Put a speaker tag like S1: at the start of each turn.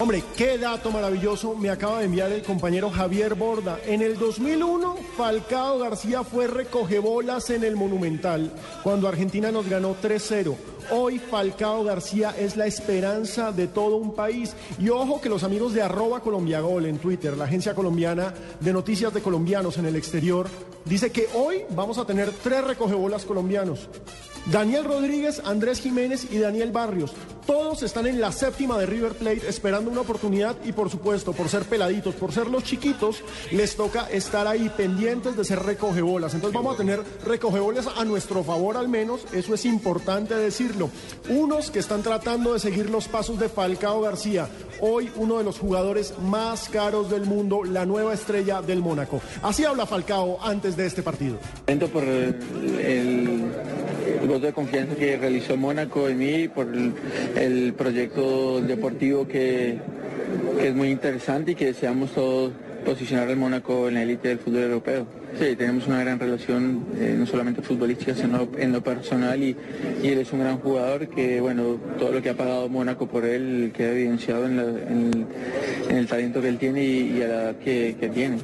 S1: Hombre, qué dato maravilloso me acaba de enviar el compañero Javier Borda. En el 2001, Falcao García fue recogebolas en el Monumental, cuando Argentina nos ganó 3-0. Hoy Falcao García es la esperanza de todo un país. Y ojo que los amigos de arroba colombiagol en Twitter, la agencia colombiana de noticias de colombianos en el exterior, dice que hoy vamos a tener tres recogebolas colombianos. Daniel Rodríguez, Andrés Jiménez y Daniel Barrios. Todos están en la séptima de River Plate esperando una oportunidad y por supuesto, por ser peladitos, por ser los chiquitos, les toca estar ahí pendientes de ser recogebolas. Entonces vamos a tener recogebolas a nuestro favor al menos, eso es importante decirlo. Unos que están tratando de seguir los pasos de Falcao García, hoy uno de los jugadores más caros del mundo, la nueva estrella del Mónaco. Así habla Falcao antes de este partido.
S2: Por el voto de confianza que realizó Mónaco en mí, por el, proyecto deportivo que, es muy interesante y que deseamos todos posicionar al Mónaco en la élite del fútbol europeo. Sí, tenemos una gran relación, eh, no solamente futbolística, sino en lo personal y, él es un gran jugador que, bueno, todo lo que ha pagado Mónaco por él queda evidenciado en, el talento que él tiene y, a la edad que tiene.